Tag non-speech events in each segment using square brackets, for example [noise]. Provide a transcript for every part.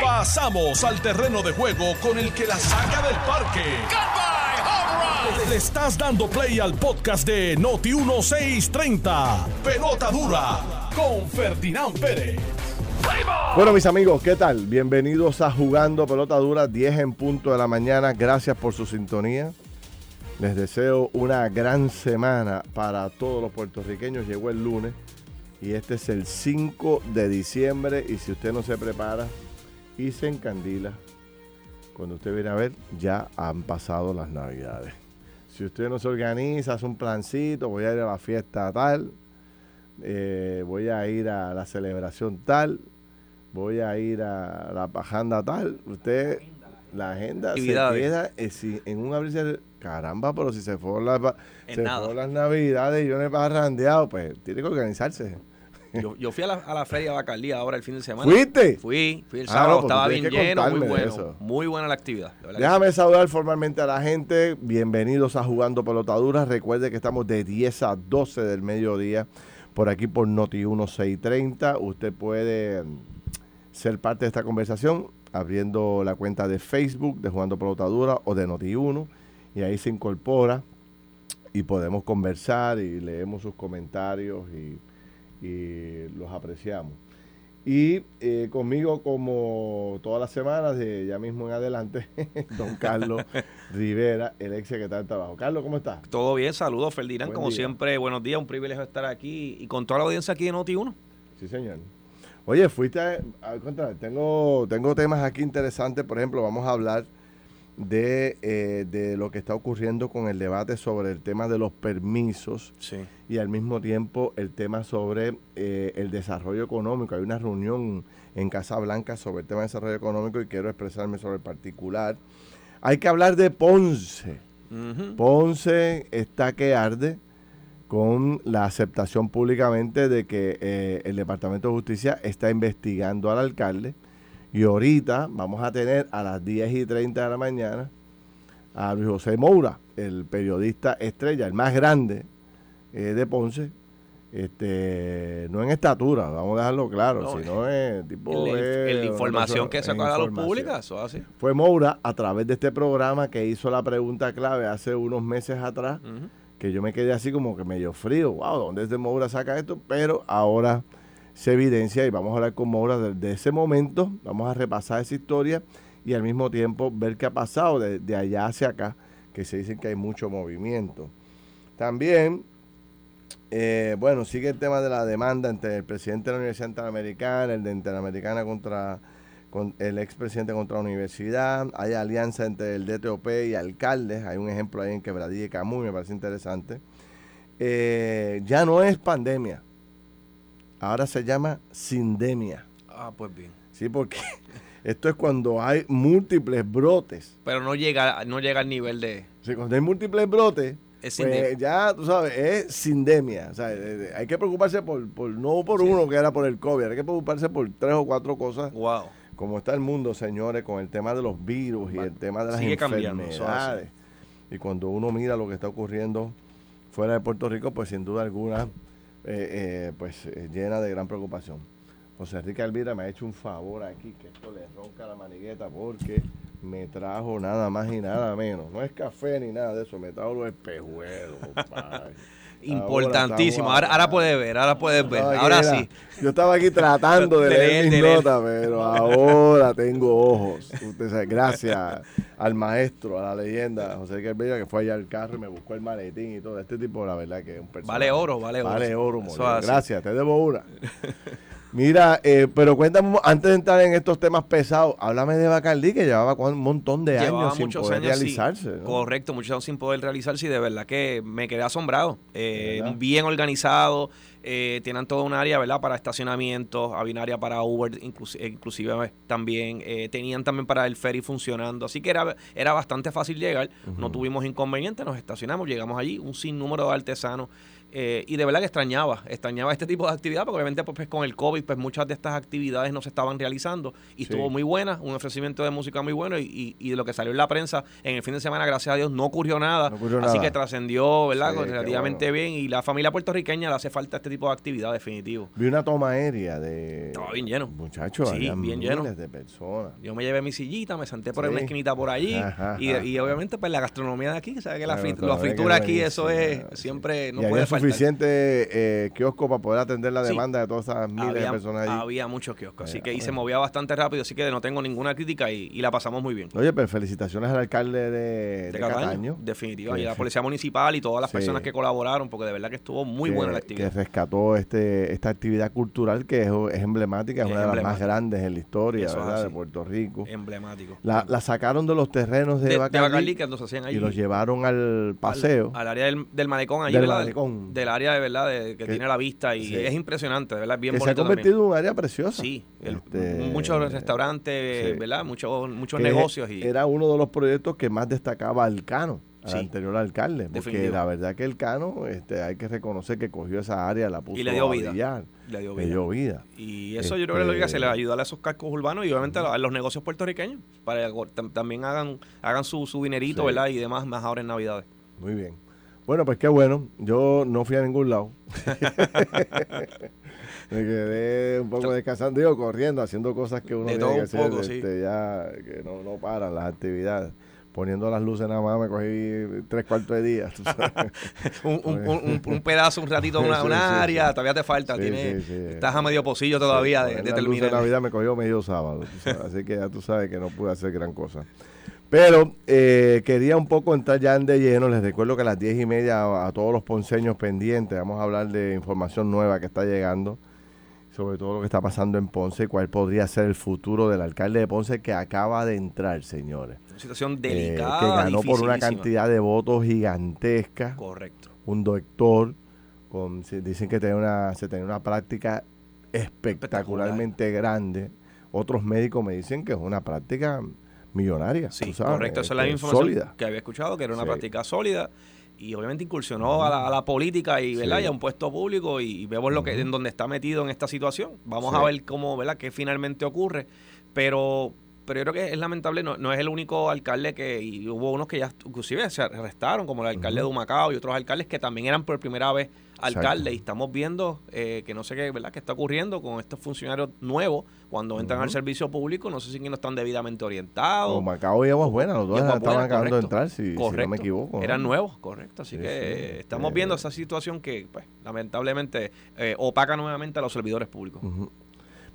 Pasamos al terreno de juego con el que la saca del parque. Le estás dando play al podcast de Noti 1630. Pelota dura con Ferdinand Pérez. Bueno, mis amigos, ¿qué tal? Bienvenidos a Jugando Pelota Dura, 10 en punto de la mañana. Gracias por su sintonía. Les deseo una gran semana para todos los puertorriqueños. Llegó el lunes y este es el 5 de diciembre y si usted no se prepara y se encandila, cuando usted viene a ver, ya han pasado las navidades. Si usted no se organiza, hace un plancito, voy a ir a la fiesta tal, eh, voy a ir a la celebración tal, voy a ir a la pajanda tal, usted, la agenda se queda eh, en un abrirse, caramba, pero si se fueron las, se fueron las navidades y yo no he parrandeado, pues tiene que organizarse. Yo, fui a la, a la feria Bacardía ahora el fin de semana. ¿Fuiste? Fui, fui el ah, sábado, pues estaba bien lleno, muy bueno. Muy buena la actividad. Déjame saludar formalmente a la gente. Bienvenidos a Jugando Pelotaduras. Recuerde que estamos de 10 a 12 del mediodía por aquí por Noti 1630. Usted puede ser parte de esta conversación abriendo la cuenta de Facebook de Jugando Pelotaduras o de Noti 1 y ahí se incorpora y podemos conversar y leemos sus comentarios y y los apreciamos. Y eh, conmigo, como todas las semanas, de ya mismo en adelante, [laughs] don Carlos [laughs] Rivera, el ex secretario de Trabajo. Carlos, ¿cómo estás? Todo bien, saludos, Ferdinand. como siempre, buenos días, un privilegio estar aquí y con toda la audiencia aquí de Noti1. Sí, señor. Oye, fuiste a, a, tengo, tengo temas aquí interesantes, por ejemplo, vamos a hablar de, eh, de, lo que está ocurriendo con el debate sobre el tema de los permisos y al mismo tiempo el tema sobre eh, el desarrollo económico. Hay una reunión en Casa Blanca sobre el tema de desarrollo económico y quiero expresarme sobre el particular. Hay que hablar de Ponce. Ponce está que arde con la aceptación públicamente de que eh, el Departamento de Justicia está investigando al alcalde y ahorita vamos a tener a las 10 y 30 de la mañana a Luis José Moura, el periodista estrella, el más grande eh, de Ponce. Este, no en estatura, vamos a dejarlo claro, sino en tipo de información que sacó a la luz pública, eso así. Fue Moura a través de este programa que hizo la pregunta clave hace unos meses atrás, que yo me quedé así como que medio frío, wow, ¿dónde es de Moura saca esto? Pero ahora se evidencia y vamos a hablar con Moura desde ese momento, vamos a repasar esa historia y al mismo tiempo ver qué ha pasado de, allá hacia acá, que se dicen que hay mucho movimiento. También, eh, bueno, sigue el tema de la demanda entre el presidente de la Universidad Interamericana, el de Interamericana contra con el expresidente contra la universidad, hay alianza entre el DTOP y alcaldes, hay un ejemplo ahí en Quebradilla y Camuy, me parece interesante. Eh, ya no es pandemia, ahora se llama sindemia. Ah, pues bien. Sí, porque [laughs] esto es cuando hay múltiples brotes. Pero no llega, no llega al nivel de... Sí, cuando hay múltiples brotes, es pues ya, tú sabes, es sindemia. O sea, eh, eh, hay que preocuparse por, por no por uno que era por el COVID, hay que preocuparse por tres o cuatro cosas. Wow. Como está el mundo, señores, con el tema de los virus y el tema de las enfermedades. Y cuando uno mira lo que está ocurriendo fuera de Puerto Rico, pues sin duda alguna eh, eh, pues eh, llena de gran preocupación. José Enrique Alvira me ha hecho un favor aquí, que esto le ronca la manigueta porque me trajo nada más y nada menos. No es café ni nada de eso, me trajo los espejuelos, [laughs] Importantísimo. Ahora, ahora, puedes ver, ahora puedes ver. Ahora sí. Yo estaba aquí tratando de, leer mis notas, pero ahora tengo ojos. Usted gracias al maestro, a la leyenda, José Enrique que fue allá al carro y me buscó el maletín y todo. Este tipo, la verdad, que es un personaje. Vale oro, vale oro. Vale oro, Gracias, te debo una. Mira, eh, pero cuéntame, antes de entrar en estos temas pesados, háblame de Bacardí, que llevaba un montón de años sin poder realizarse. Correcto, muchos años sin poder realizarse y de verdad que me quedé asombrado. Eh, bien organizado, eh, tienen toda un área, ¿verdad? Para estacionamiento, había un área para Uber, inclusive, también. tenían también para el ferry funcionando. Así que era, era bastante fácil llegar. No tuvimos inconvenientes, nos estacionamos, llegamos allí, un sinnúmero de artesanos eh, y de verdad que extrañaba, extrañaba este tipo de actividad, porque obviamente pues, pues, con el COVID pues muchas de estas actividades no se estaban realizando y estuvo muy buena, un ofrecimiento de música muy bueno y, y, de lo que salió en la prensa en el fin de semana, gracias a Dios, no ocurrió nada, así que trascendió, ¿verdad? relativamente bien y la familia puertorriqueña le hace falta este tipo de actividad, definitivo. Vi una toma aérea de... Estaba bien lleno. Muchachos, sí, bien lleno. de personas. Yo me llevé mi sillita, me senté por una esquinita por allí y, obviamente pues la gastronomía de aquí, ¿sabes? Que la, fritura aquí, eso es siempre, no y puede faltar. Suficiente eh, kiosco para poder atender la demanda de todas esas miles de personas allí. Había muchos kioscos, así que y se movía bastante rápido, así que no tengo ninguna crítica y, la pasamos muy bien. Oye, pues felicitaciones al alcalde de, de, Cataño. Definitivamente, y a la policía municipal y todas las [laughs] personas que colaboraron, porque de verdad que estuvo muy buena la actividad. Que rescató este esta actividad cultural que es, emblemática, es, una de las más grandes en la historia de Puerto Rico. Emblemático. La, la, sacaron de los terrenos de, de que nos hacían ahí. Y los llevaron al paseo. Al, área del, del, malecón allí, del Malecón. Del área de verdad de, que, tiene la vista y es impresionante, verdad, bien que Se ha convertido en un área preciosa. Sí, este, muchos restaurantes, ¿verdad? Muchos, muchos negocios. y Era uno de los proyectos que más destacaba el Cano al anterior alcalde. Porque la verdad que el Cano, este, hay que reconocer que cogió esa área, la puso y le dio vida. le dio vida. Y eso yo creo que lo que hace le ayuda a esos cascos urbanos y obviamente a los negocios puertorriqueños para que también hagan hagan su, su dinerito, ¿verdad? Y demás, más ahora en Navidades. Muy bien. Bueno, pues qué bueno. Yo no fui a ningún lado. [laughs] Me quedé un poco descansando, digo, corriendo, haciendo cosas que uno tiene que hacer. Este, ya que no, no paran las actividades poniendo las luces nada más me cogí tres cuartos de día. [laughs] un, un, un, [laughs] pedazo, un ratito, una, una área, todavía te falta. estás a medio pocillo todavía de, de terminar. La Navidad me cogió medio sábado, así que ya tú sabes que no pude hacer gran cosa. Pero eh, quería un poco entrar ya en de lleno. Les recuerdo que a las diez y media a, todos los ponceños pendientes vamos a hablar de información nueva que está llegando sobre todo lo que está pasando en Ponce, cuál podría ser el futuro del alcalde de Ponce que acaba de entrar, señores. Una situación delicada. Eh, que ganó por una cantidad de votos gigantesca. Correcto. Un doctor, con, dicen que tiene una, se tiene una práctica espectacularmente grande. Otros médicos me dicen que es una práctica millonaria. Sí, correcto. Esa es la información que había escuchado, que era una práctica sólida y obviamente incursionó a la, política y, ¿verdad? y a un puesto público y, vemos lo que en donde está metido en esta situación. Vamos a ver cómo, ¿verdad? qué finalmente ocurre, pero pero yo creo que es lamentable, no, no es el único alcalde que, y hubo unos que ya inclusive se arrestaron, como el alcalde de Humacao y otros alcaldes que también eran por primera vez alcaldes. Y estamos viendo eh, que no sé qué, ¿verdad? qué está ocurriendo con estos funcionarios nuevos cuando entran al servicio público. No sé si no están debidamente orientados. Humacao y Aguas Buenas, los dos estaban acabando de entrar, si, no me equivoco. Eran nuevos, correcto. Así que estamos eh, viendo esa situación que, pues, lamentablemente, eh, opaca nuevamente a los servidores públicos.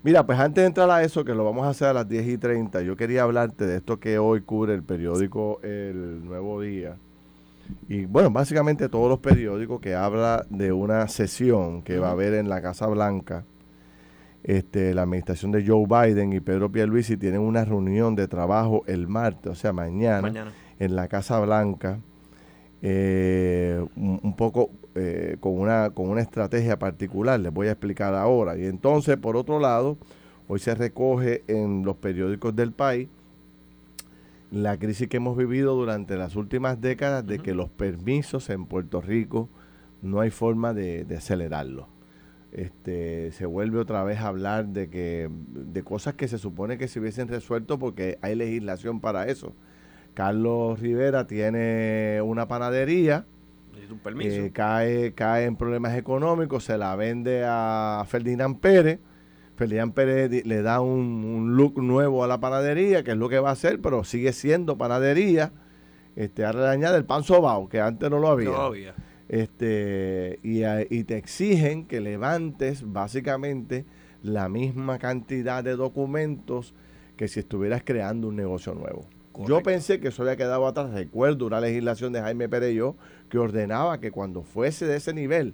Mira, pues antes de entrar a eso, que lo vamos a hacer a las 10 y 30, yo quería hablarte de esto que hoy cubre el periódico El Nuevo Día. Y bueno, básicamente todos los periódicos que habla de una sesión que va a haber en la Casa Blanca. Este, la administración de Joe Biden y Pedro Pierluisi tienen una reunión de trabajo el martes, o sea, mañana, en la Casa Blanca. Eh, un, poco eh, con, una, con una estrategia particular, les voy a explicar ahora. Y entonces, por otro lado, hoy se recoge en los periódicos del país la crisis que hemos vivido durante las últimas décadas de que los permisos en Puerto Rico no hay forma de, de acelerarlos. Este, se vuelve otra vez a hablar de que de cosas que se supone que se hubiesen resuelto porque hay legislación para eso. Carlos Rivera tiene una panadería un permiso. Eh, cae, cae en problemas económicos, se la vende a Ferdinand Pérez. Ferdinand Pérez le da un, look nuevo a la panadería, que es lo que va a hacer, pero sigue siendo panadería. Este, ahora le añade el pan sobao, que antes no lo había. Este, y, y te exigen que levantes básicamente la misma cantidad de documentos que si estuvieras creando un negocio nuevo. Yo pensé que eso había quedado atrás. Recuerdo una legislación de Jaime Pereyó que ordenaba que cuando fuese de ese nivel,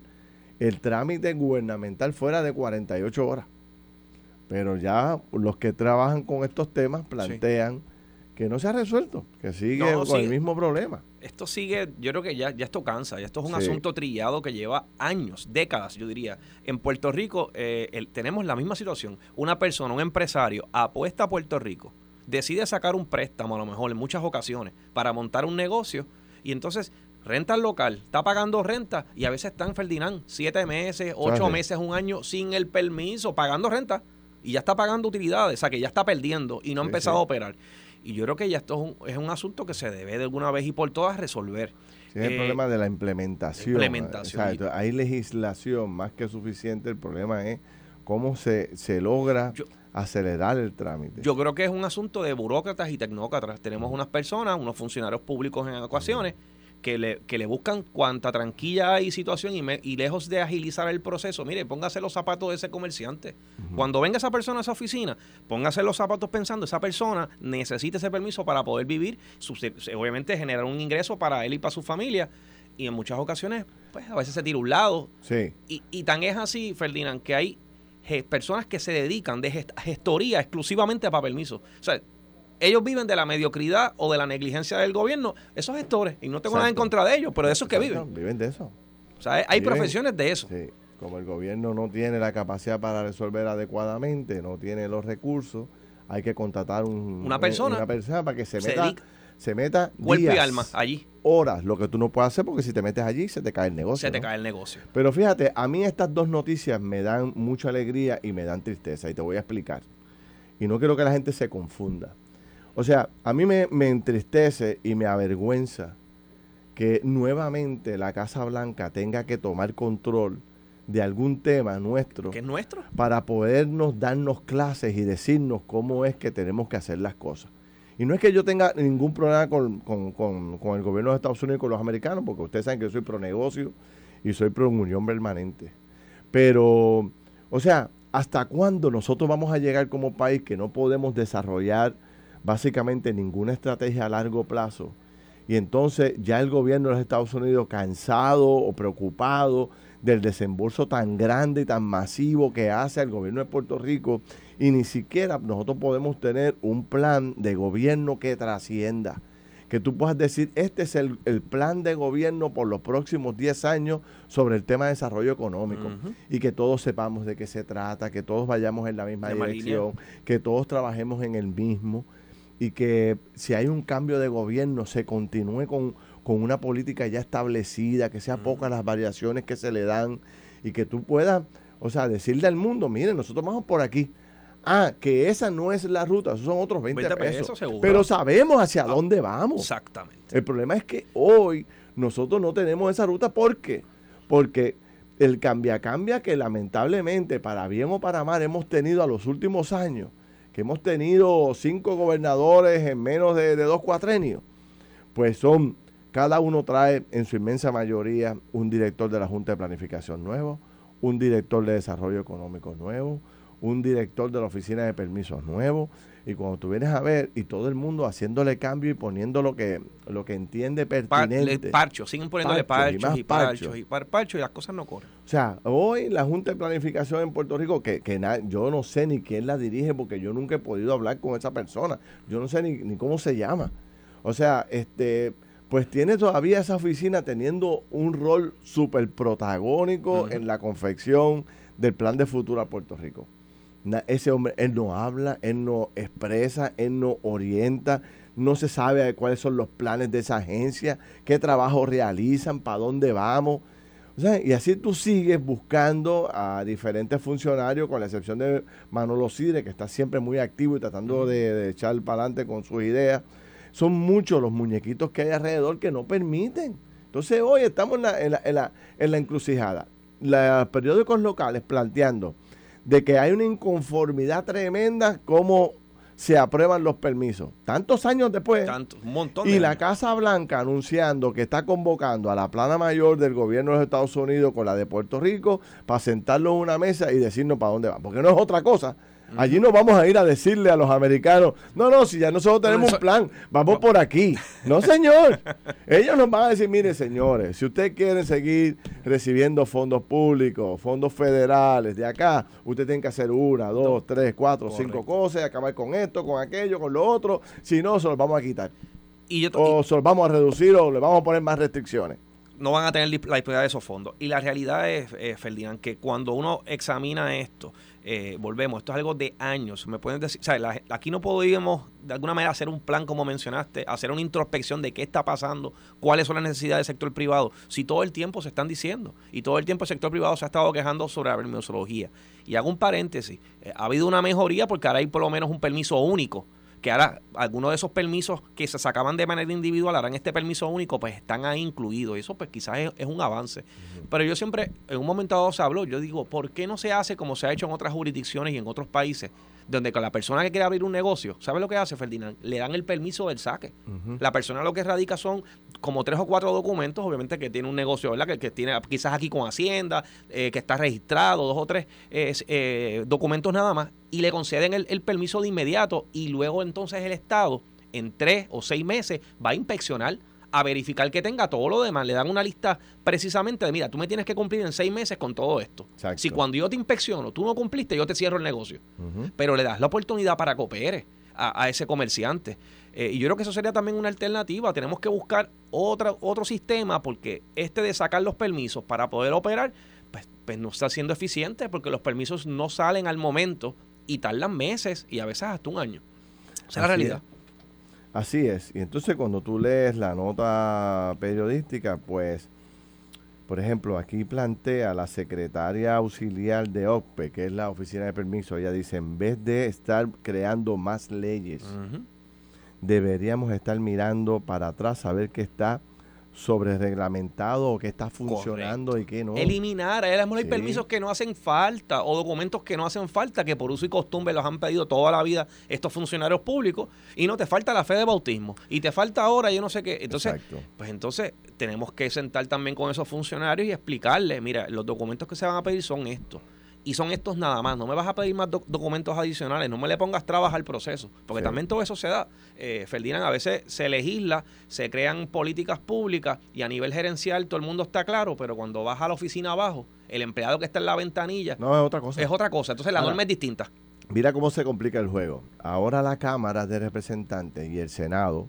el trámite gubernamental fuera de 48 horas. Pero ya los que trabajan con estos temas plantean que no se ha resuelto, que sigue con el mismo problema. Esto sigue, yo creo que ya, ya esto cansa, ya esto es un asunto trillado que lleva años, décadas, yo diría. En Puerto Rico eh, tenemos la misma situación. Una persona, un empresario, apuesta a Puerto Rico, decide sacar un préstamo a lo mejor en muchas ocasiones para montar un negocio y entonces renta al local, está pagando renta y a veces está en Ferdinand siete meses, ocho meses, un año sin el permiso, pagando renta y ya está pagando utilidades, o sea que ya está perdiendo y no ha empezado a operar. Y yo creo que ya esto es un, es un, asunto que se debe de alguna vez y por todas resolver. es el problema de la implementación. implementación. hay legislación más que suficiente. El problema es cómo se, se logra acelerar el trámite. Yo creo que es un asunto de burócratas y tecnócratas. Tenemos unas personas, unos funcionarios públicos en ocasiones, que le, que le buscan cuanta tranquila hay situación y, y, lejos de agilizar el proceso, mire, póngase los zapatos de ese comerciante. Cuando venga esa persona a esa oficina, póngase los zapatos pensando, esa persona necesita ese permiso para poder vivir, obviamente generar un ingreso para él y para su familia. Y en muchas ocasiones, pues a veces se tira un lado. Sí. Y, y tan es así, Ferdinand, que hay personas que se dedican de gestoría exclusivamente para permisos. O sea, ellos viven de la mediocridad o de la negligencia del gobierno, esos gestores, y no tengo nada en contra de ellos, pero de eso es que viven. Viven de eso. O sea, hay profesiones de eso. Sí. Como el gobierno no tiene la capacidad para resolver adecuadamente, no tiene los recursos, hay que contratar una persona, una persona para que se, meta, se meta cuerpo y alma allí. Horas, lo que tú no puedes hacer porque si te metes allí se te cae el negocio. Se te cae el negocio. Pero fíjate, a mí estas dos noticias me dan mucha alegría y me dan tristeza y te voy a explicar. Y no quiero que la gente se confunda. O sea, a mí me, entristece y me avergüenza que nuevamente la Casa Blanca tenga que tomar control de algún tema nuestro. ¿Que es nuestro? Para podernos darnos clases y decirnos cómo es que tenemos que hacer las cosas. Y no es que yo tenga ningún problema con, con, el gobierno de Estados Unidos y con los americanos, porque ustedes saben que yo soy pro negocio y soy pro unión permanente. Pero, o sea, ¿hasta cuándo nosotros vamos a llegar como país que no podemos desarrollar básicamente ninguna estrategia a largo plazo. Y entonces ya el gobierno de los Estados Unidos, cansado o preocupado del desembolso tan grande y tan masivo que hace el gobierno de Puerto Rico, y ni siquiera nosotros podemos tener un plan de gobierno que trascienda. Que tú puedas decir, este es el, plan de gobierno por los próximos 10 años sobre el tema de desarrollo económico. Y que todos sepamos de qué se trata, que todos vayamos en la misma dirección, que todos trabajemos en el mismo y que si hay un cambio de gobierno se continúe con, una política ya establecida, que sean pocas las variaciones que se le dan y que tú puedas, o sea, decirle al mundo, miren, nosotros vamos por aquí. Ah, que esa no es la ruta, esos son otros 20, pesos. pero sabemos hacia ah, dónde vamos. Exactamente. El problema es que hoy nosotros no tenemos esa ruta. ¿Por qué? Porque el cambia cambia que lamentablemente, para bien o para mal, hemos tenido a los últimos años, que hemos tenido cinco gobernadores en menos de, dos cuatrenios, pues son, cada uno trae en su inmensa mayoría un director de la Junta de Planificación nuevo, un director de Desarrollo Económico nuevo, un director de la Oficina de Permisos nuevo, y cuando tú vienes a ver, y todo el mundo haciéndole cambio y poniendo lo que, lo que entiende pertinente. parcho, siguen poniéndole parchos, y, parchos, y parchos, y las cosas no corren. O sea, hoy la Junta de Planificación en Puerto Rico, que, que yo no sé ni quién la dirige porque yo nunca he podido hablar con esa persona. Yo no sé ni, ni cómo se llama. O sea, este pues tiene todavía esa oficina teniendo un rol súper protagónico en la confección del plan de futuro a Puerto Rico ese hombre, él no habla, él no expresa, él no orienta, no se sabe cuáles son los planes de esa agencia, qué trabajo realizan, para dónde vamos. y así tú sigues buscando a diferentes funcionarios, con la excepción de Manolo Sidre, que está siempre muy activo y tratando de, echar para adelante con sus ideas. Son muchos los muñequitos que hay alrededor que no permiten. Entonces hoy estamos en la, en la, en la, en la encrucijada. Los periódicos locales planteando de que hay una inconformidad tremenda como se aprueban los permisos. Tantos años después. un montón. y la Casa Blanca anunciando que está convocando a la plana mayor del gobierno de los Estados Unidos con la de Puerto Rico para sentarlo en una mesa y decirnos para dónde va. Porque no es otra cosa Allí no vamos a ir a decirle a los americanos, no, no, si ya nosotros tenemos un plan, vamos por aquí. No, señor. [laughs] Ellos nos van a decir, mire, señores, si ustedes quieren seguir recibiendo fondos públicos, fondos federales de acá, usted tiene que hacer una, dos, tres, cuatro, cinco cosas, acabar con esto, con aquello, con lo otro. Si no, se los vamos a quitar. Y o se los vamos a reducir o le vamos a poner más restricciones no van a tener la disponibilidad de esos fondos. Y la realidad es, eh, Ferdinand, que cuando uno examina esto, eh, volvemos, esto es algo de años. Me pueden decir, aquí no podemos de alguna manera hacer un plan como mencionaste, hacer una introspección de qué está pasando, cuáles son las necesidades del sector privado, si todo el tiempo se están diciendo y todo el tiempo el sector privado se ha estado quejando sobre la permisología. Y hago un paréntesis, eh, ha habido una mejoría porque ahora hay por lo menos un permiso único que ahora algunos de esos permisos que se sacaban de manera individual, harán este permiso único, pues están ahí incluidos. Y eso pues quizás es, un avance. Pero yo siempre, en un momento dado se habló, yo digo, ¿por qué no se hace como se ha hecho en otras jurisdicciones y en otros países? Donde con la persona que quiere abrir un negocio, ¿sabe lo que hace Ferdinand? Le dan el permiso del saque. La persona lo que radica son como tres o cuatro documentos, obviamente que tiene un negocio, ¿verdad? Que, que tiene quizás aquí con Hacienda, eh, que está registrado, dos o tres eh, documentos nada más, y le conceden el, el permiso de inmediato y luego entonces el Estado en tres o seis meses va a inspeccionar a verificar que tenga todo lo demás. Le dan una lista precisamente de, mira, tú me tienes que cumplir en seis meses con todo esto. Si cuando yo te inspecciono, tú no cumpliste, yo te cierro el negocio. Pero le das la oportunidad para que opere a, ese comerciante. Eh, y yo creo que eso sería también una alternativa. Tenemos que buscar otra, otro sistema porque este de sacar los permisos para poder operar, pues, pues no está siendo eficiente porque los permisos no salen al momento y tardan meses y a veces hasta un año. Esa es la realidad. Así es. Y entonces cuando tú lees la nota periodística, pues, por ejemplo, aquí plantea la secretaria auxiliar de OPE, que es la oficina de permiso, ella dice, en vez de estar creando más leyes, deberíamos estar mirando para atrás, a ver qué está sobre reglamentado o que está funcionando y qué no. Eliminar, a hay permisos que no hacen falta o documentos que no hacen falta, que por uso y costumbre los han pedido toda la vida estos funcionarios públicos y no te falta la fe de bautismo y te falta ahora yo no sé qué. Entonces, pues entonces tenemos que sentar también con esos funcionarios y explicarles, mira, los documentos que se van a pedir son estos y son estos nada más. No me vas a pedir más documentos adicionales, no me le pongas trabas al proceso, porque también todo eso se da. Eh, Ferdinand, a veces se legisla, se crean políticas públicas y a nivel gerencial todo el mundo está claro, pero cuando vas a la oficina abajo, el empleado que está en la ventanilla no, es otra cosa. Es otra cosa. Entonces la norma es distinta. Mira cómo se complica el juego. Ahora la Cámara de Representantes y el Senado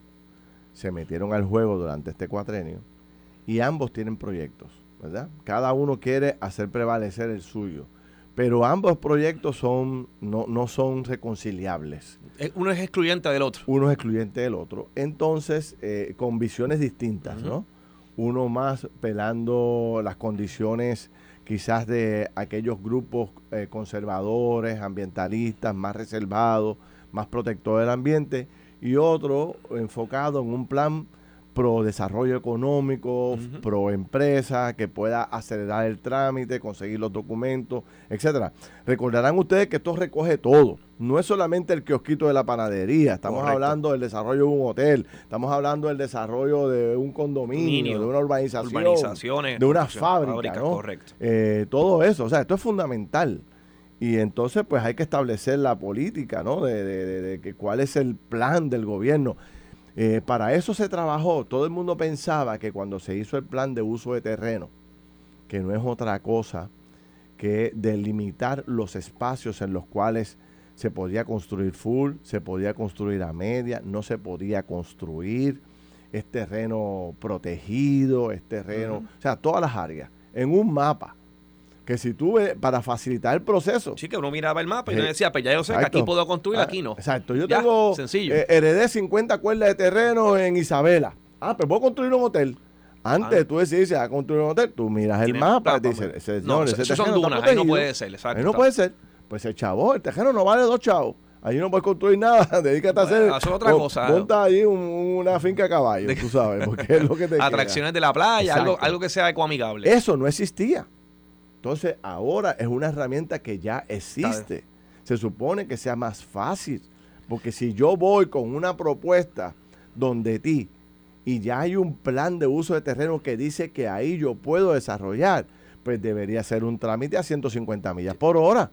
se metieron al juego durante este cuatrenio y ambos tienen proyectos, ¿verdad? Cada uno quiere hacer prevalecer el suyo pero ambos proyectos son no, no son reconciliables. Eh, uno es excluyente del otro. Uno es excluyente del otro. Entonces, eh, con visiones distintas, ¿no? Uno más pelando las condiciones quizás de aquellos grupos eh, conservadores, ambientalistas, más reservados, más protectores del ambiente, y otro enfocado en un plan pro desarrollo económico, pro empresa, que pueda acelerar el trámite, conseguir los documentos, etcétera. Recordarán ustedes que esto recoge todo. No es solamente el kiosquito de la panadería, estamos hablando del desarrollo de un hotel, estamos hablando del desarrollo de un condominio, de una urbanización, de una fábrica, correcto. Eh, todo eso, o sea, esto es fundamental. Y entonces, pues hay que establecer la política, ¿no? De, de, de cuál es el plan del gobierno. Eh, para eso se trabajó. Todo el mundo pensaba que cuando se hizo el plan de uso de terreno, que no es otra cosa que delimitar los espacios en los cuales se podía construir full, se podía construir a media, no se podía construir, es terreno protegido, es terreno, o sea, todas las áreas, en un mapa que si tú para facilitar el proceso. Sí, que uno miraba el mapa y uno decía, pues ya yo sé que aquí puedo construir, aquí no. Exacto, yo tengo, sencillo. Eh, heredé 50 cuerdas de terreno en Isabela. Ah, pero puedo construir un hotel. Antes ah. tú decides a construir un hotel, tú miras el mapa y dices, ese, no, ese son dunas, ahí no puede ser, exacto. Ahí no puede ser. Pues el chavo, el terreno no vale dos chavos. Ahí no puedes construir nada, [laughs] dedícate a hacer. Eso es otra cosa. Monta ahí una finca de caballos, tú sabes, porque es lo que te [laughs] Atracciones de la playa, algo, algo que sea ecoamigable. Eso no existía. Entonces, ahora es una herramienta que ya existe. Se supone que sea más fácil. Porque si yo voy con una propuesta donde ti y ya hay un plan de uso de terreno que dice que ahí yo puedo desarrollar, pues debería ser un trámite a 150 millas por hora.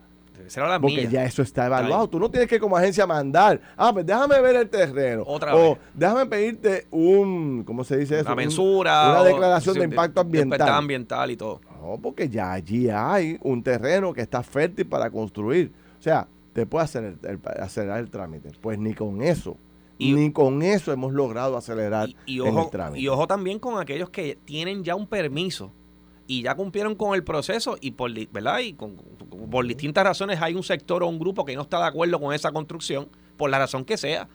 porque ya eso está evaluado. Tú no tienes que como agencia mandar, ah, pues déjame ver el terreno. Otra o déjame pedirte un, ¿cómo se dice eso? Una mensura. una declaración de, impacto ambiental. De ambiental y todo. No, porque ya allí hay un terreno que está fértil para construir. O sea, te puede hacer acelerar el trámite. Pues ni con eso. ni con eso hemos logrado acelerar el trámite. Y ojo también con aquellos que tienen ya un permiso y ya cumplieron con el proceso y por, ¿verdad? Y por distintas razones hay un sector o un grupo que no está de acuerdo con esa construcción, por la razón que sea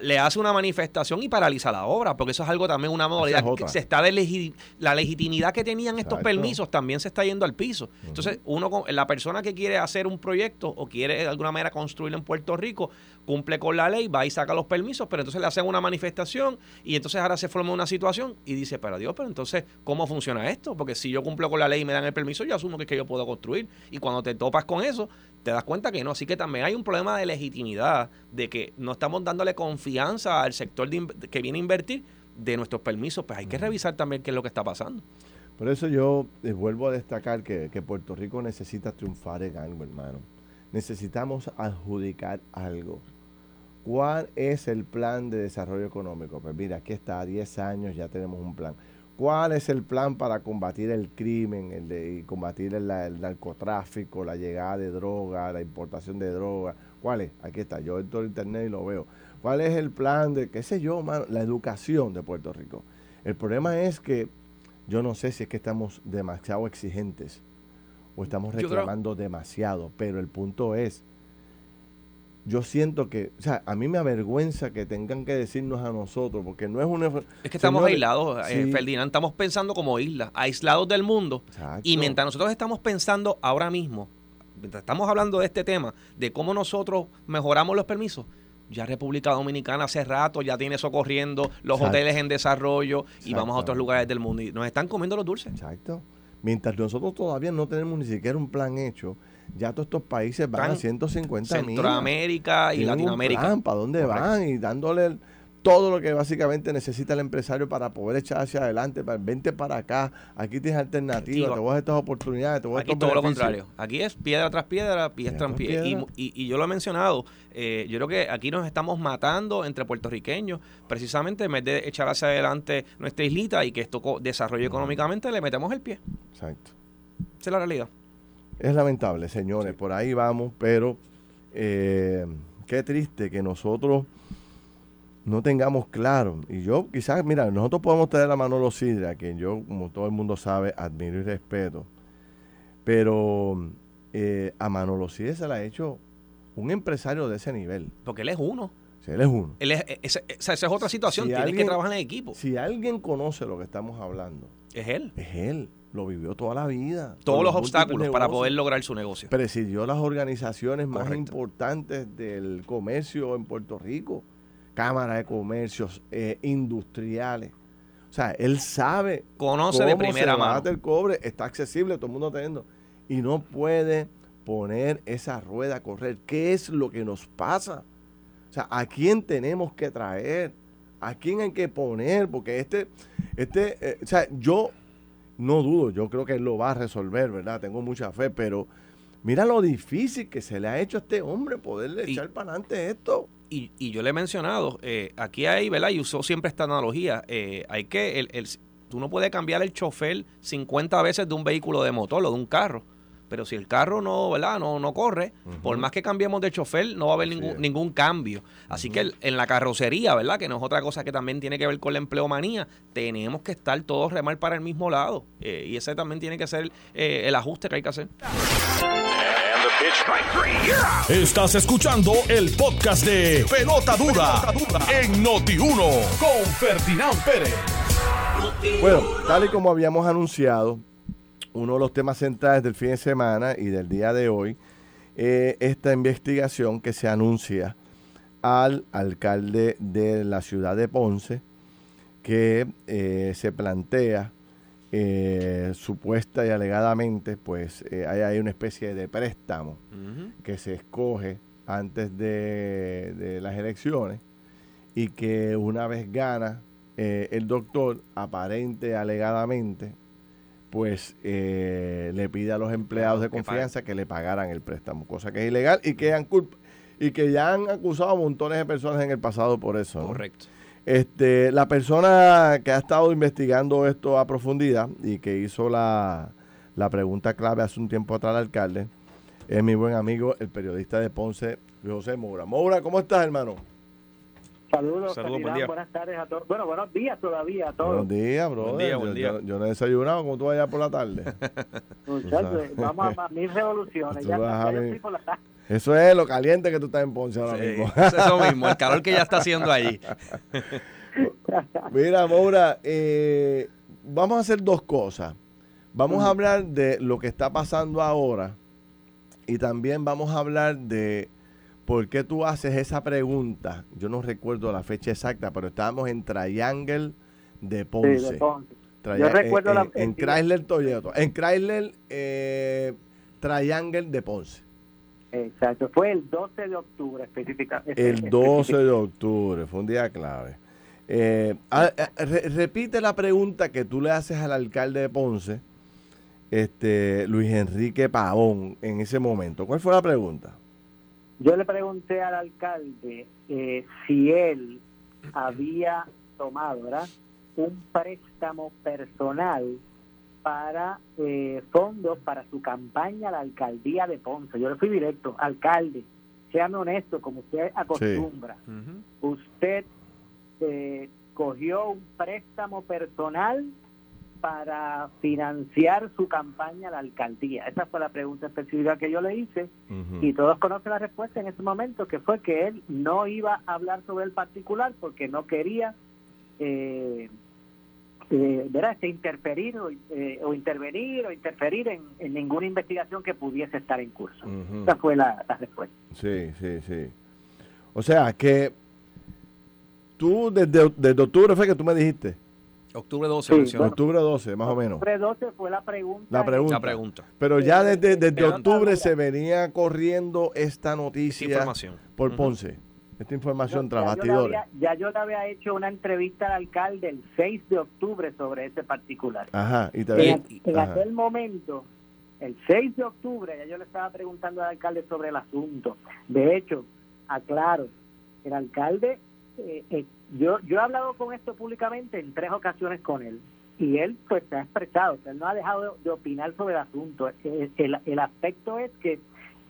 le hace una manifestación y paraliza la obra, porque eso es algo también una modalidad que se está de la legitimidad que tenían estos permisos también se está yendo al piso. Entonces, uno la persona que quiere hacer un proyecto o quiere de alguna manera construirlo en Puerto Rico, cumple con la ley, va y saca los permisos, pero entonces le hacen una manifestación y entonces ahora se forma una situación y dice, pero Dios, pero entonces, ¿cómo funciona esto? Porque si yo cumplo con la ley y me dan el permiso, yo asumo que es que yo puedo construir. Y cuando te topas con eso, te das cuenta que no. Así que también hay un problema de legitimidad, de que no estamos dándole confianza al sector que viene a invertir de nuestros permisos. Pues hay que revisar también qué es lo que está pasando. Por eso yo eh, vuelvo a destacar que, que, Puerto Rico necesita triunfar en algo, hermano. Necesitamos adjudicar algo. ¿Cuál es el plan de desarrollo económico? Pues mira, aquí está, a 10 años ya tenemos un plan. ¿Cuál es el plan para combatir el crimen, el de, combatir el, narcotráfico, la llegada de droga, la importación de droga? ¿Cuál es? Aquí está, yo entro en internet y lo veo. ¿Cuál es el plan de, qué sé yo, la educación de Puerto Rico? El problema es que yo no sé si es que estamos demasiado exigentes o estamos reclamando demasiado, pero el punto es, yo siento que, o sea, a mí me avergüenza que tengan que decirnos a nosotros, porque no es una... Es que estamos aislados, eh, Ferdinand, estamos pensando como islas, aislados del mundo. Y mientras nosotros estamos pensando ahora mismo, mientras estamos hablando de este tema, de cómo nosotros mejoramos los permisos, ya República Dominicana hace rato ya tiene eso corriendo, los hoteles en desarrollo y vamos a otros lugares del mundo y nos están comiendo los dulces. Exacto. Mientras nosotros todavía no tenemos ni siquiera un plan hecho, ya todos estos países van a 150 mil. Centroamérica y Latinoamérica. ¿Para dónde van? Y dándole todo lo que básicamente necesita el empresario para poder echar hacia adelante. Vente para acá, aquí tienes alternativas, te voy a estas oportunidades, te voy a Aquí todo lo contrario. Aquí es piedra tras piedra, piedra tras. Y, y, yo lo he mencionado, eh, yo creo que aquí nos estamos matando entre puertorriqueños, precisamente en vez de echar hacia adelante nuestra islita y que esto desarrolle económicamente, le metemos el pie. Exacto. Esa es la realidad. Es lamentable, señores, por ahí vamos, pero eh, qué triste que nosotros no tengamos claro. Y yo quizás, mira, nosotros podemos tener a Manolo Sidra, que yo, como todo el mundo sabe, admiro y respeto. Pero eh, a Manolo Sidra se le ha hecho un empresario de ese nivel. Porque él es uno. Sí, él es uno. Él es, esa, es otra situación, tiene que trabajar en equipo. Si alguien conoce lo que estamos hablando, es él. Es él lo vivió toda la vida. Todos los, obstáculos para poder lograr su negocio. Presidió las organizaciones más importantes del comercio en Puerto Rico, Cámara de Comercios eh, Industriales. O sea, él sabe. Conoce de primera mano. el cobre, está accesible, todo el mundo teniendo. Y no puede poner esa rueda a correr. ¿Qué es lo que nos pasa? O sea, ¿a quién tenemos que traer? ¿A quién hay que poner? Porque este, este, eh, o sea, yo no dudo, yo creo que él lo va a resolver, ¿verdad? Tengo mucha fe, pero mira lo difícil que se le ha hecho a este hombre poderle echar para adelante esto. Y, y, yo le he mencionado, eh, aquí hay, ¿verdad? Y usó siempre esta analogía, eh, hay que, el, el, tú no puedes cambiar el chofer 50 veces de un vehículo de motor o de un carro. Pero si el carro no, ¿verdad? No, no corre, por más que cambiemos de chofer, no va a haber ningún, ningún cambio. Así que en la carrocería, ¿verdad? Que no es otra cosa que también tiene que ver con la empleomanía, tenemos que estar todos remar para el mismo lado. Eh, y ese también tiene que ser eh, el ajuste que hay que hacer. Estás escuchando el podcast de Pelota Dura, en Noti1 con Ferdinand Pérez. Bueno, tal y como habíamos anunciado, uno de los temas centrales del fin de semana y del día de hoy, eh, esta investigación que se anuncia al alcalde de la ciudad de Ponce, que eh, se plantea eh, supuesta y alegadamente, pues hay, hay, una especie de préstamo que se escoge antes de, de, las elecciones y que una vez gana el doctor, aparente alegadamente, pues eh, le pide a los empleados de confianza que, le pagaran el préstamo, cosa que es ilegal y que, han y que ya han acusado a montones de personas en el pasado por eso. Correcto. Este, la persona que ha estado investigando esto a profundidad y que hizo la, la pregunta clave hace un tiempo atrás al alcalde es mi buen amigo, el periodista de Ponce, José Moura. Moura, ¿cómo estás, hermano? Saludos, buenas tardes a todos. Bueno, buenos días todavía a todos. Buenos días, bro. Yo, no he desayunado como tú allá por la tarde. [laughs] Muchachos, vamos a, mil revoluciones. ya, vas a mi, Eso es lo caliente que tú estás en Ponce ahora mismo. Es eso mismo, el calor que ya está haciendo allí. [laughs] Mira, Maura, eh, vamos a hacer dos cosas. Vamos a hablar de lo que está pasando ahora y también vamos a hablar de por qué tú haces esa pregunta. Yo no recuerdo la fecha exacta, pero estábamos en Triangle de Ponce. Yo recuerdo en, la, en, Chrysler Toyota. En Chrysler eh, Triangle de Ponce. Exacto, fue el 12 de octubre específicamente. El 12 de octubre, fue un día clave. Eh, repite la pregunta que tú le haces al alcalde de Ponce, este Luis Enrique Pavón, en ese momento. ¿Cuál fue la pregunta? Yo le pregunté al alcalde eh, si él había tomado ¿verdad? un préstamo personal para eh, fondos para su campaña a la alcaldía de Ponce. Yo le fui directo, alcalde, sean honesto como usted acostumbra. Usted eh, cogió un préstamo personal para financiar su campaña a la alcaldía. Esa fue la pregunta específica que yo le hice y todos conocen la respuesta en ese momento, que fue que él no iba a hablar sobre el particular porque no quería eh, eh, interferir eh, o, intervenir o interferir en, ninguna investigación que pudiese estar en curso. Esa fue la, respuesta. Sí, sí, sí. O sea, que tú desde, desde octubre fue que tú me dijiste. Octubre 12, sí, octubre 12, más o menos. Octubre 12 fue la pregunta. La pregunta. La pregunta. Pero ya desde, desde octubre se venía corriendo esta noticia Información. por Ponce esta información tras Ya yo le había hecho una entrevista al alcalde el 6 de octubre sobre ese particular. Ajá, y En, aquel momento, el 6 de octubre, ya yo le estaba preguntando al alcalde sobre el asunto. De hecho, aclaro, el alcalde, eh, eh, yo, yo he hablado con esto públicamente en tres ocasiones con él. Y él pues se ha expresado, él no ha dejado de, opinar sobre el asunto. el, el aspecto es que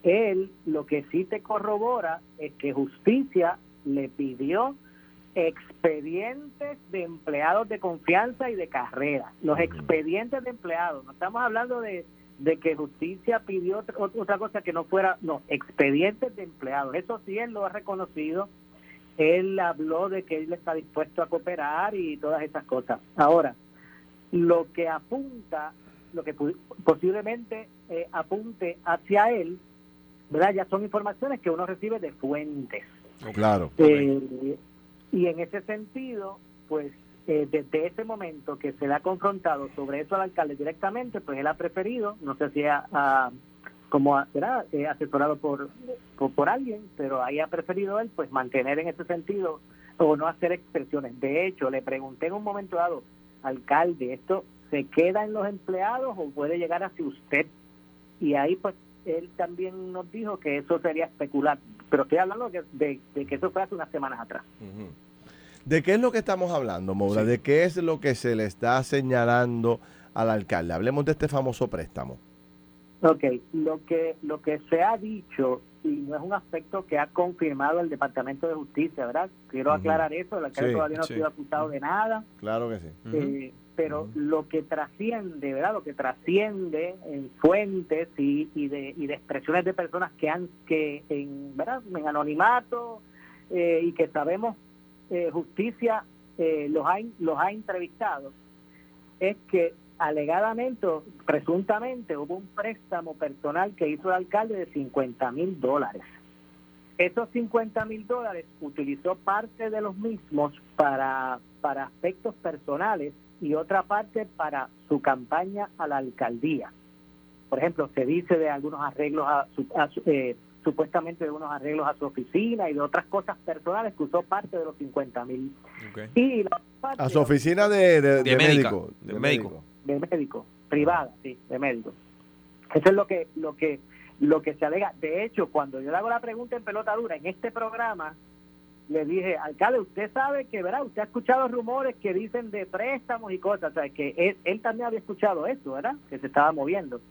él lo que sí te corrobora es que justicia le pidió expedientes de empleados de confianza y de carrera. Los expedientes de empleados, no estamos hablando de, que justicia pidió otra, otra cosa que no fuera, no, expedientes de empleados. Eso sí, él lo ha reconocido. Él habló de que él está dispuesto a cooperar y todas esas cosas. Ahora, lo que apunta, lo que posiblemente eh, apunte hacia él ¿verdad? Ya son informaciones que uno recibe de fuentes. Claro. Eh, y en ese sentido, pues eh, desde ese momento que se le ha confrontado sobre eso al alcalde directamente, pues él ha preferido, no sé si ha, como será eh, asesorado por, por, alguien, pero ahí ha preferido él pues mantener en ese sentido o no hacer expresiones. De hecho, le pregunté en un momento dado, alcalde, ¿esto se queda en los empleados o puede llegar hacia usted? Y ahí pues él también nos dijo que eso sería especular, pero estoy hablando de, que eso fue hace unas semanas atrás. ¿De qué es lo que estamos hablando, Moura? ¿De qué es lo que se le está señalando al alcalde? Hablemos de este famoso préstamo. Ok, lo que, lo que se ha dicho, y no es un aspecto que ha confirmado el Departamento de Justicia, ¿verdad? Quiero aclarar eso, el alcalde todavía no ha sido acusado de nada. Claro que sí. Eh, pero lo que trasciende, ¿verdad? Lo que trasciende en fuentes y, y, de, y de expresiones de personas que han, que en, ¿verdad? En anonimato eh, y que sabemos eh, justicia eh, los, ha, los ha entrevistado, es que alegadamente, presuntamente, hubo un préstamo personal que hizo el alcalde de 50 mil dólares. Esos 50 mil dólares utilizó parte de los mismos para, para aspectos personales y otra parte para su campaña a la alcaldía. Por ejemplo, se dice de algunos arreglos, a, eh, supuestamente de unos arreglos a su oficina y de otras cosas personales que usó parte de los 50 mil. a su oficina de, de, médico, de, médico. De médico, privada, sí, de médico. Eso es lo que, lo que, lo que se alega. De hecho, cuando yo le hago la pregunta en pelota dura en este programa, le dije, alcalde, usted sabe que, ¿verdad? Usted ha escuchado rumores que dicen de préstamos y cosas, o sea, que él, también había escuchado eso, ¿verdad? Que se estaba moviendo.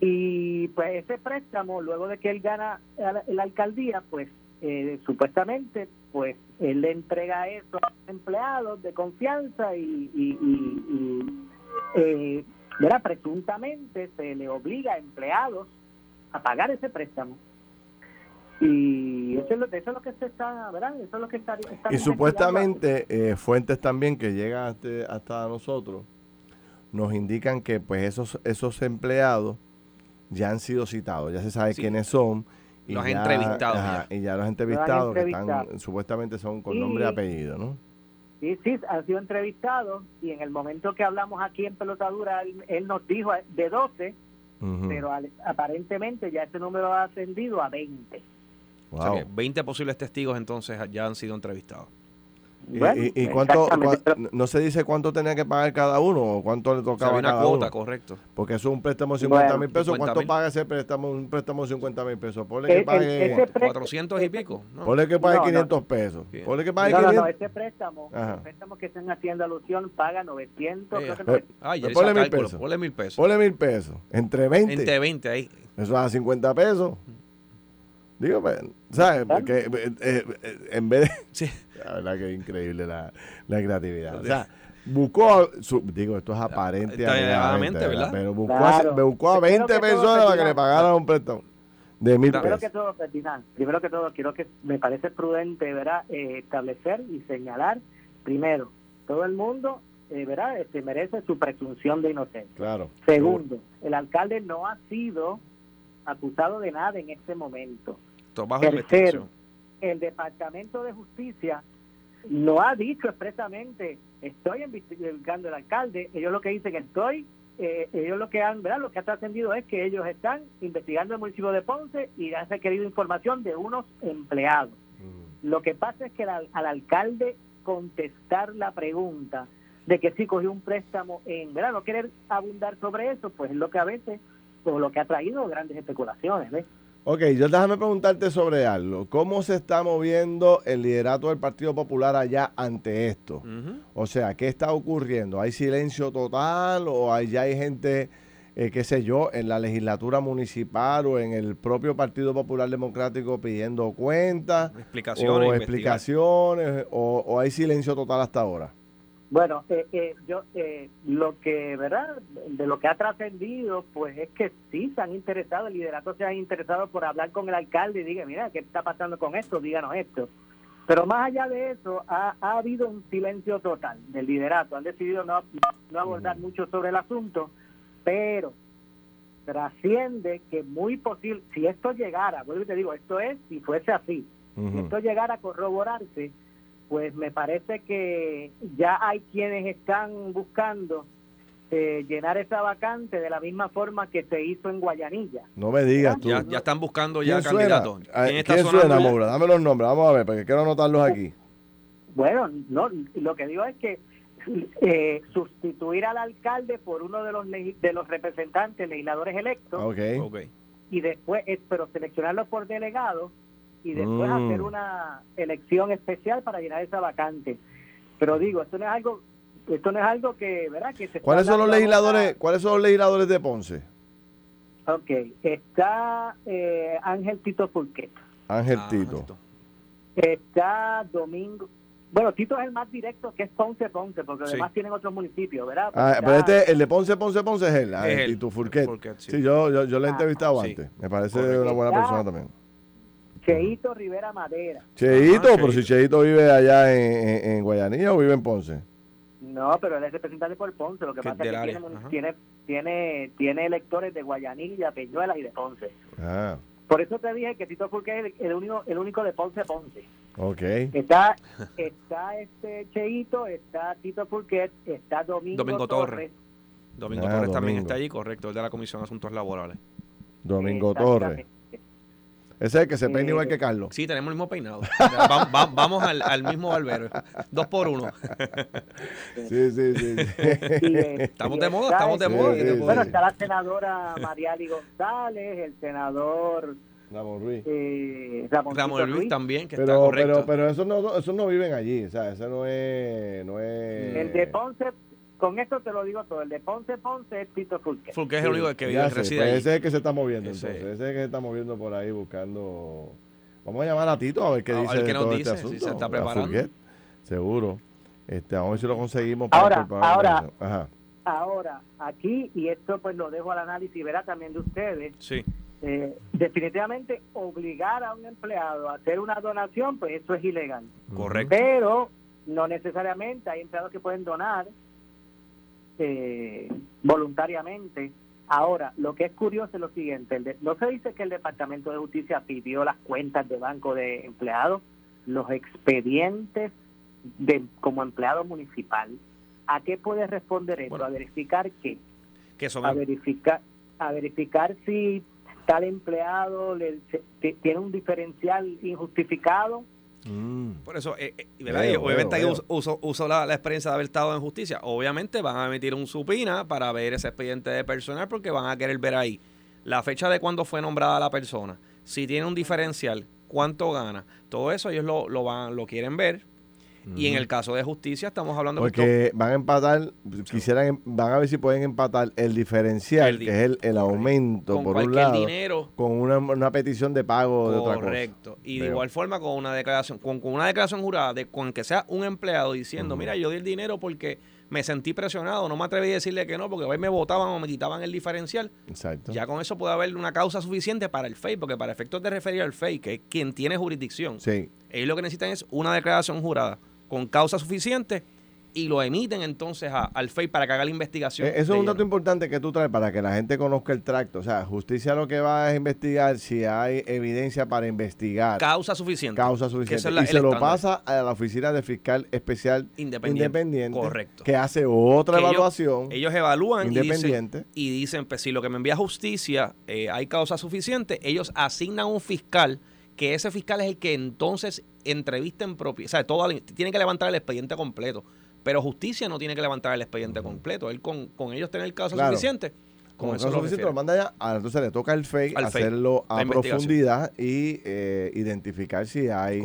Y pues ese préstamo, luego de que él gana la, alcaldía, pues eh, supuestamente, pues él le entrega eso a los empleados de confianza y, y, eh, ¿verdad? Presuntamente se le obliga a empleados a pagar ese préstamo Y eso es lo, eso es lo que se está, ¿verdad? Eso es lo que está. y supuestamente eh, fuentes también que llegan hasta, hasta nosotros nos indican que pues esos esos empleados ya han sido citados, ya se sabe quiénes son. Y los ya, entrevistados. y ya los entrevistados, que están, supuestamente son con nombre y apellido, ¿no? Sí, sí, han sido entrevistados y en el momento que hablamos aquí en Pelotadura, él, nos dijo de 12, pero aparentemente ya ese número ha ascendido a 20. Wow. 20 posibles testigos entonces ya han sido entrevistados. ¿Y, cuánto, no se dice cuánto tenía que pagar cada uno o cuánto le tocaba una cuota, correcto. Porque es un préstamo de 50 mil pesos. ¿Cuánto paga ese préstamo? Un préstamo de 50 mil pesos. Ponle que pague 400 y pico. No. Ponle que pague 500 pesos. Ponle que pague no, 500. No, no, ese préstamo, el préstamo que están haciendo alusión paga 900. Yeah. Creo que Ay, pues ponle mil pesos. Ponle mil pesos. Ponle mil pesos. Entre 20. Entre 20 ahí. Eso da 50 pesos. Digo, pues, ¿sabes? Porque eh, eh, eh, en vez de. Sí. [laughs] La verdad que es increíble la, la creatividad. O sea, buscó, su, digo, esto es aparente, ¿verdad? ¿verdad? Pero buscó, a, buscó a 20 personas para que le pagaran un préstamo de mil primero pesos. Que todo, primero que todo, quiero que me parece prudente, ¿verdad? Eh, establecer y señalar, primero, todo el mundo, eh, ¿verdad? Este, merece su presunción de inocencia. Claro. Segundo, el alcalde no ha sido acusado de nada en este momento. Tercero, el Departamento de Justicia no ha dicho expresamente estoy investigando al alcalde. Ellos lo que dicen estoy, eh, ellos lo que han, ¿verdad? Lo que ha trascendido es que ellos están investigando el municipio de Ponce y han requerido información de unos empleados. Mm. Lo que pasa es que al, alcalde contestar la pregunta de que si cogió un préstamo en, ¿verdad? No querer abundar sobre eso, pues es lo que a veces, o lo que ha traído grandes especulaciones, ¿ves? Ok, yo déjame preguntarte sobre algo. ¿Cómo se está moviendo el liderato del Partido Popular allá ante esto? O sea, ¿qué está ocurriendo? ¿Hay silencio total o hay, ya hay gente, eh, qué sé yo, en la legislatura municipal o en el propio Partido Popular Democrático pidiendo cuentas? Explicaciones. O explicaciones, o hay silencio total hasta ahora. Bueno, eh, eh, yo eh, lo que, ¿verdad? De lo que ha trascendido, pues es que sí se han interesado, el liderato se ha interesado por hablar con el alcalde y diga, mira, ¿qué está pasando con esto? Díganos esto. Pero más allá de eso, ha, ha habido un silencio total del liderato. Han decidido no, no abordar mucho sobre el asunto, pero trasciende que muy posible, si esto llegara, vuelvo y te digo, esto es, si fuese así, si esto llegara a corroborarse, pues me parece que ya hay quienes están buscando eh, llenar esa vacante de la misma forma que se hizo en Guayanilla. No me digas tú. Ya, están buscando ya candidatos. ¿Quién, ¿Quién suena, Moura? Dame los nombres, vamos a ver, porque quiero anotarlos aquí. Bueno, no, lo que digo es que eh, sustituir al alcalde por uno de los de los representantes, legisladores electos, okay. y después, pero seleccionarlos por delegados y después hacer mm. una elección especial para llenar esa vacante. Pero digo, esto no es algo esto no es algo que, ¿verdad? Que se ¿Cuáles son los legisladores, cuáles son los legisladores de Ponce? Ok, está eh, Ángel Tito Fulquet. Ángel ah, Tito. Está Domingo, bueno, Tito es el más directo, que es Ponce Ponce, porque además tienen otros municipios, ¿verdad? Ah, pero este, el de Ponce Ponce Ponce es él, Ángel Tito Fulquet. sí. yo, yo, yo le he ah, entrevistado antes. Me parece una buena persona también. Cheito Rivera Madera. Cheito, pero si Cheito vive allá en, en, Guayanilla o vive en Ponce. No, pero él es representante por Ponce. Lo que, pasa es que tiene, tiene, tiene, electores de Guayanilla, Peñuelas y de Ponce. Ah. Por eso te dije que Tito Fulquet es el, único, el único de Ponce Ponce. Ok. Está, [laughs] está este Cheito, está Tito Fulquet, está Domingo, Domingo Torres. Domingo ah, Torres también está allí, correcto, el de la Comisión de Asuntos Laborales. Domingo Torres. Ese es el que se peina igual que Carlos. Sí, tenemos el mismo peinado. [laughs] vamos al, mismo barbero. Dos por uno. [laughs] sí, sí, sí. [laughs] estamos de moda, estamos de moda. bueno, está la senadora Mariali González, el senador Ramón Ruiz. Eh, Ramón, Ruiz, también, que pero, está correcto. Pero, pero esos no, esos no viven allí, o sea, ese no es, no es... El de Ponce con esto te lo digo todo. El de Ponce Ponce es Tito Fulque. Fulque es el único que vive, reside pues Ese es el que se está moviendo entonces. Ese es el que se está moviendo por ahí buscando. Vamos a llamar a Tito a ver qué dice. A ver qué nos dice, este si se está preparando. seguro. Este, vamos a ver si lo conseguimos. Para ahora, ahora, Ajá. ahora, aquí, y esto pues lo dejo al análisis, verá también de ustedes. Sí. eh, definitivamente obligar a un empleado a hacer una donación, pues eso es ilegal. Correcto. Pero no necesariamente hay empleados que pueden donar eh, voluntariamente. Ahora, lo que es curioso es lo siguiente, no se dice que el Departamento de Justicia pidió las cuentas de banco de empleados, los expedientes de como empleado municipal. ¿A qué puede responder eso? a verificar qué. a verificar a verificar si tal empleado le, tiene un diferencial injustificado Mm. Por eso, eh, eh obviamente uso, la, experiencia de haber estado en justicia. Obviamente van a emitir un supina para ver ese expediente de personal porque van a querer ver ahí la fecha de cuando fue nombrada la persona, si tiene un diferencial, cuánto gana. Todo eso ellos lo, lo, van, lo quieren ver y en el caso de justicia estamos hablando porque van a empatar, quisieran em, van a ver si pueden empatar el diferencial, que es el, aumento por un lado, dinero, con una, petición de pago de otra cosa. Correcto. Y de igual forma con una declaración, con, una declaración jurada de con que sea un empleado diciendo, mira, yo di el dinero porque me sentí presionado, no me atreví a decirle que no, porque hoy me votaban o me quitaban el diferencial. Exacto. Ya con eso puede haber una causa suficiente para el FEI, porque para efectos de referir al FEI, que es quien tiene jurisdicción, sí. ellos lo que necesitan es una declaración jurada con causa suficiente y lo emiten entonces al FEI para que haga la investigación. Eh, eso es un dato importante que tú traes para que la gente conozca el tracto. O sea, justicia lo que va a investigar si hay evidencia para investigar. Causa suficiente. Causa suficiente. y se lo pasa a la oficina de fiscal especial independiente. correcto. Que hace otra evaluación. Ellos, evalúan independiente. Y dicen, pues si lo que me envía justicia eh, hay causa suficiente, ellos asignan un fiscal que ese fiscal es el que entonces entrevista en propiedad, o sea, todo, tiene que levantar el expediente completo, pero justicia no tiene que levantar el expediente completo, él con, ellos tener el caso suficiente. Con, eso suficiente lo manda ya, entonces le toca al FEI hacerlo a profundidad y eh, identificar si hay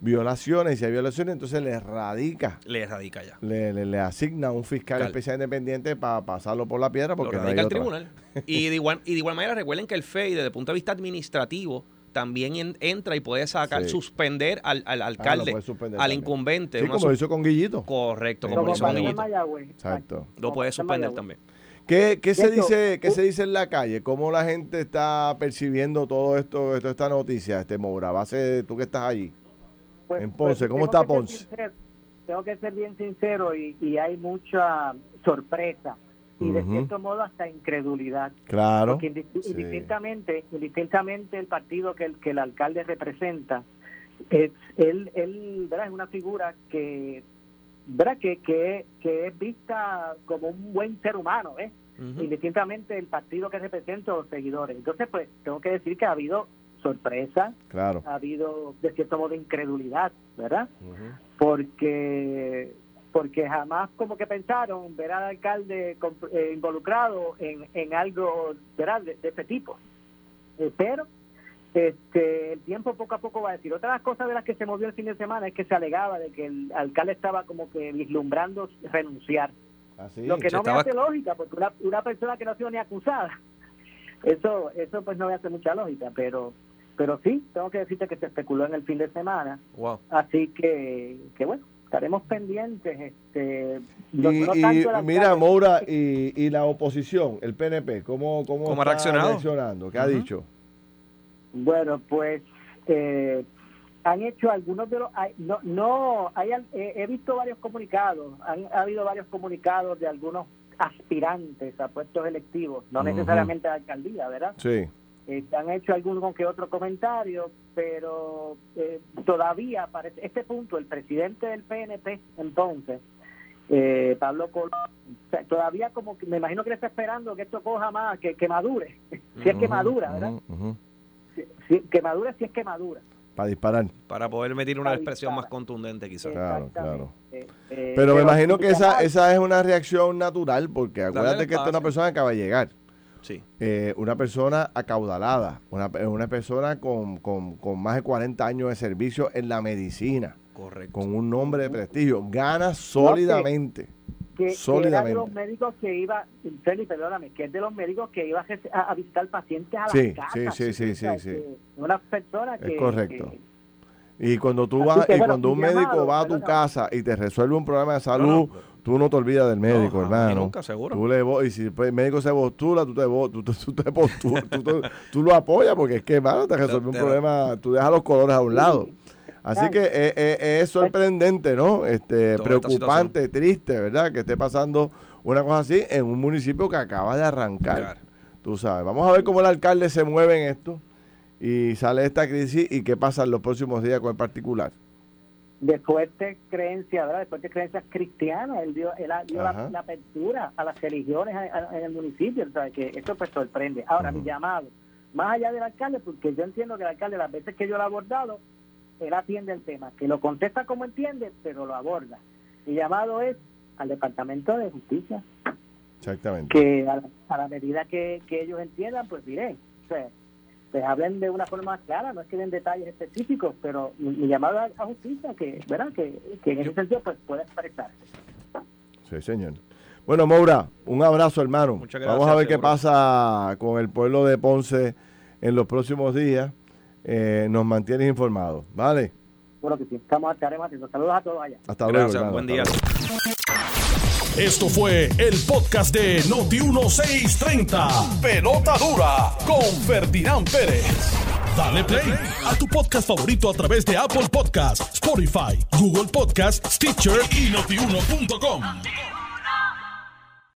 violaciones, si hay violaciones, entonces le radica. Le radica ya. Le, le, asigna un fiscal especial independiente para pasarlo por la piedra porque no hay al tribunal. y, de igual, y de igual manera recuerden que el FEI desde el punto de vista administrativo también entra y puede sacar, suspender al, al ah, alcalde, al incumbente. Sí, como lo hizo con Guillito. Correcto, como, lo hizo con Guillito. Exacto. Lo puede suspender también. ¿Qué, qué se dice qué se dice en la calle? ¿Cómo la gente está percibiendo todo esto, esto esta noticia, este Moura? Base, tú que estás allí. Pues, en Ponce, pues, ¿cómo está Ponce? tengo que ser bien sincero y, y hay mucha sorpresa y de cierto modo hasta incredulidad. Claro. Porque indistintamente, indistintamente el partido que el, que el alcalde representa, es, él, él ¿verdad? es una figura que ¿verdad? Que, que, que es vista como un buen ser humano, ¿eh? indistintamente el partido que representa o los seguidores. Entonces, pues tengo que decir que ha habido sorpresa, claro. ha habido de cierto modo incredulidad, ¿verdad? Porque porque jamás como que pensaron ver al alcalde eh, involucrado en, en algo De, este tipo. Eh, pero este, el tiempo poco a poco va a decir. Otra de las cosas de las que se movió el fin de semana es que se alegaba de que el alcalde estaba como que vislumbrando renunciar. Ah, Lo que no me hace lógica, porque una, una persona que no ha sido ni acusada, [laughs] eso eso pues no me hace mucha lógica, pero pero sí, tengo que decirte que se especuló en el fin de semana. Así que, que bueno, estaremos pendientes. Este, y, mira, Moura, y, y, la oposición, el PNP, ¿cómo, cómo, está reaccionando? ¿Qué ha dicho? Bueno, pues eh, han hecho algunos de los... no, no hay, he visto varios comunicados, han ha habido varios comunicados de algunos aspirantes a puestos electivos, no necesariamente a alcaldía, ¿verdad? Sí. Eh, han hecho algún que otro comentario, pero eh, todavía, para este punto, el presidente del PNP, entonces, eh, Pablo Colón, todavía como que me imagino que le está esperando que esto coja más, que, que madure, [laughs] si es que madura, ¿verdad? que madure si es que madura. Para disparar. Para poder emitir una expresión más contundente, quizás. Claro, claro. pero me imagino que esa, esa es una reacción natural, porque acuérdate que esta es una persona que acaba de llegar. Sí. Eh, una persona acaudalada, una, una persona con, más de 40 años de servicio en la medicina. Correcto. Con un nombre de prestigio. Gana sólidamente. que, sólidamente. de los médicos que iba, Feli, perdóname, que es de los médicos que iba a, visitar pacientes a sí, las casas. Sí, sí, sí, sí, sí. Una persona que... Es correcto. Y cuando tú vas, y cuando un médico va a tu casa y te resuelve un problema de salud, tú no te olvidas del médico, hermano. Nunca, seguro. Tú le, y si el médico se postula, tú te, tú, tú, te postulas, tú, lo apoyas porque es que, hermano, te resuelve un problema, tú dejas los colores a un lado. Así que eh, eh, es sorprendente, ¿no? Este, preocupante, triste, ¿verdad? Que esté pasando una cosa así en un municipio que acaba de arrancar. Tú sabes. Vamos a ver cómo el alcalde se mueve en esto y sale esta crisis y qué pasa en los próximos días con el particular. De fuerte creencia, ¿verdad? De fuerte creencias cristianas, él dio, él dio la, apertura a las religiones en el municipio, o que esto pues sorprende. Ahora, mi llamado, más allá del alcalde, porque yo entiendo que el alcalde, las veces que yo lo he abordado, él atiende el tema, que lo contesta como entiende, pero lo aborda. Mi llamado es al Departamento de Justicia. Exactamente. Que a la, medida que, ellos entiendan, pues diré. O sea, pues hablen de una forma clara, no es que den detalles específicos, pero mi, llamado a, a justicia, que, ¿verdad? Que, en ese sentido pues pueda expresarse. Sí, señor. Bueno, Moura, un abrazo, hermano. Vamos a ver qué pasa con el pueblo de Ponce en los próximos días. Eh, nos mantienes informados, ¿vale? Bueno que sí, estamos estaremos atentos. Saludos a todos allá. Hasta luego. Gracias, buen día. Esto fue el podcast de Noti1630. Pelota dura con Ferdinand Pérez. Dale play a tu podcast favorito a través de Apple Podcasts, Spotify, Google Podcasts, Stitcher y notiuno.com.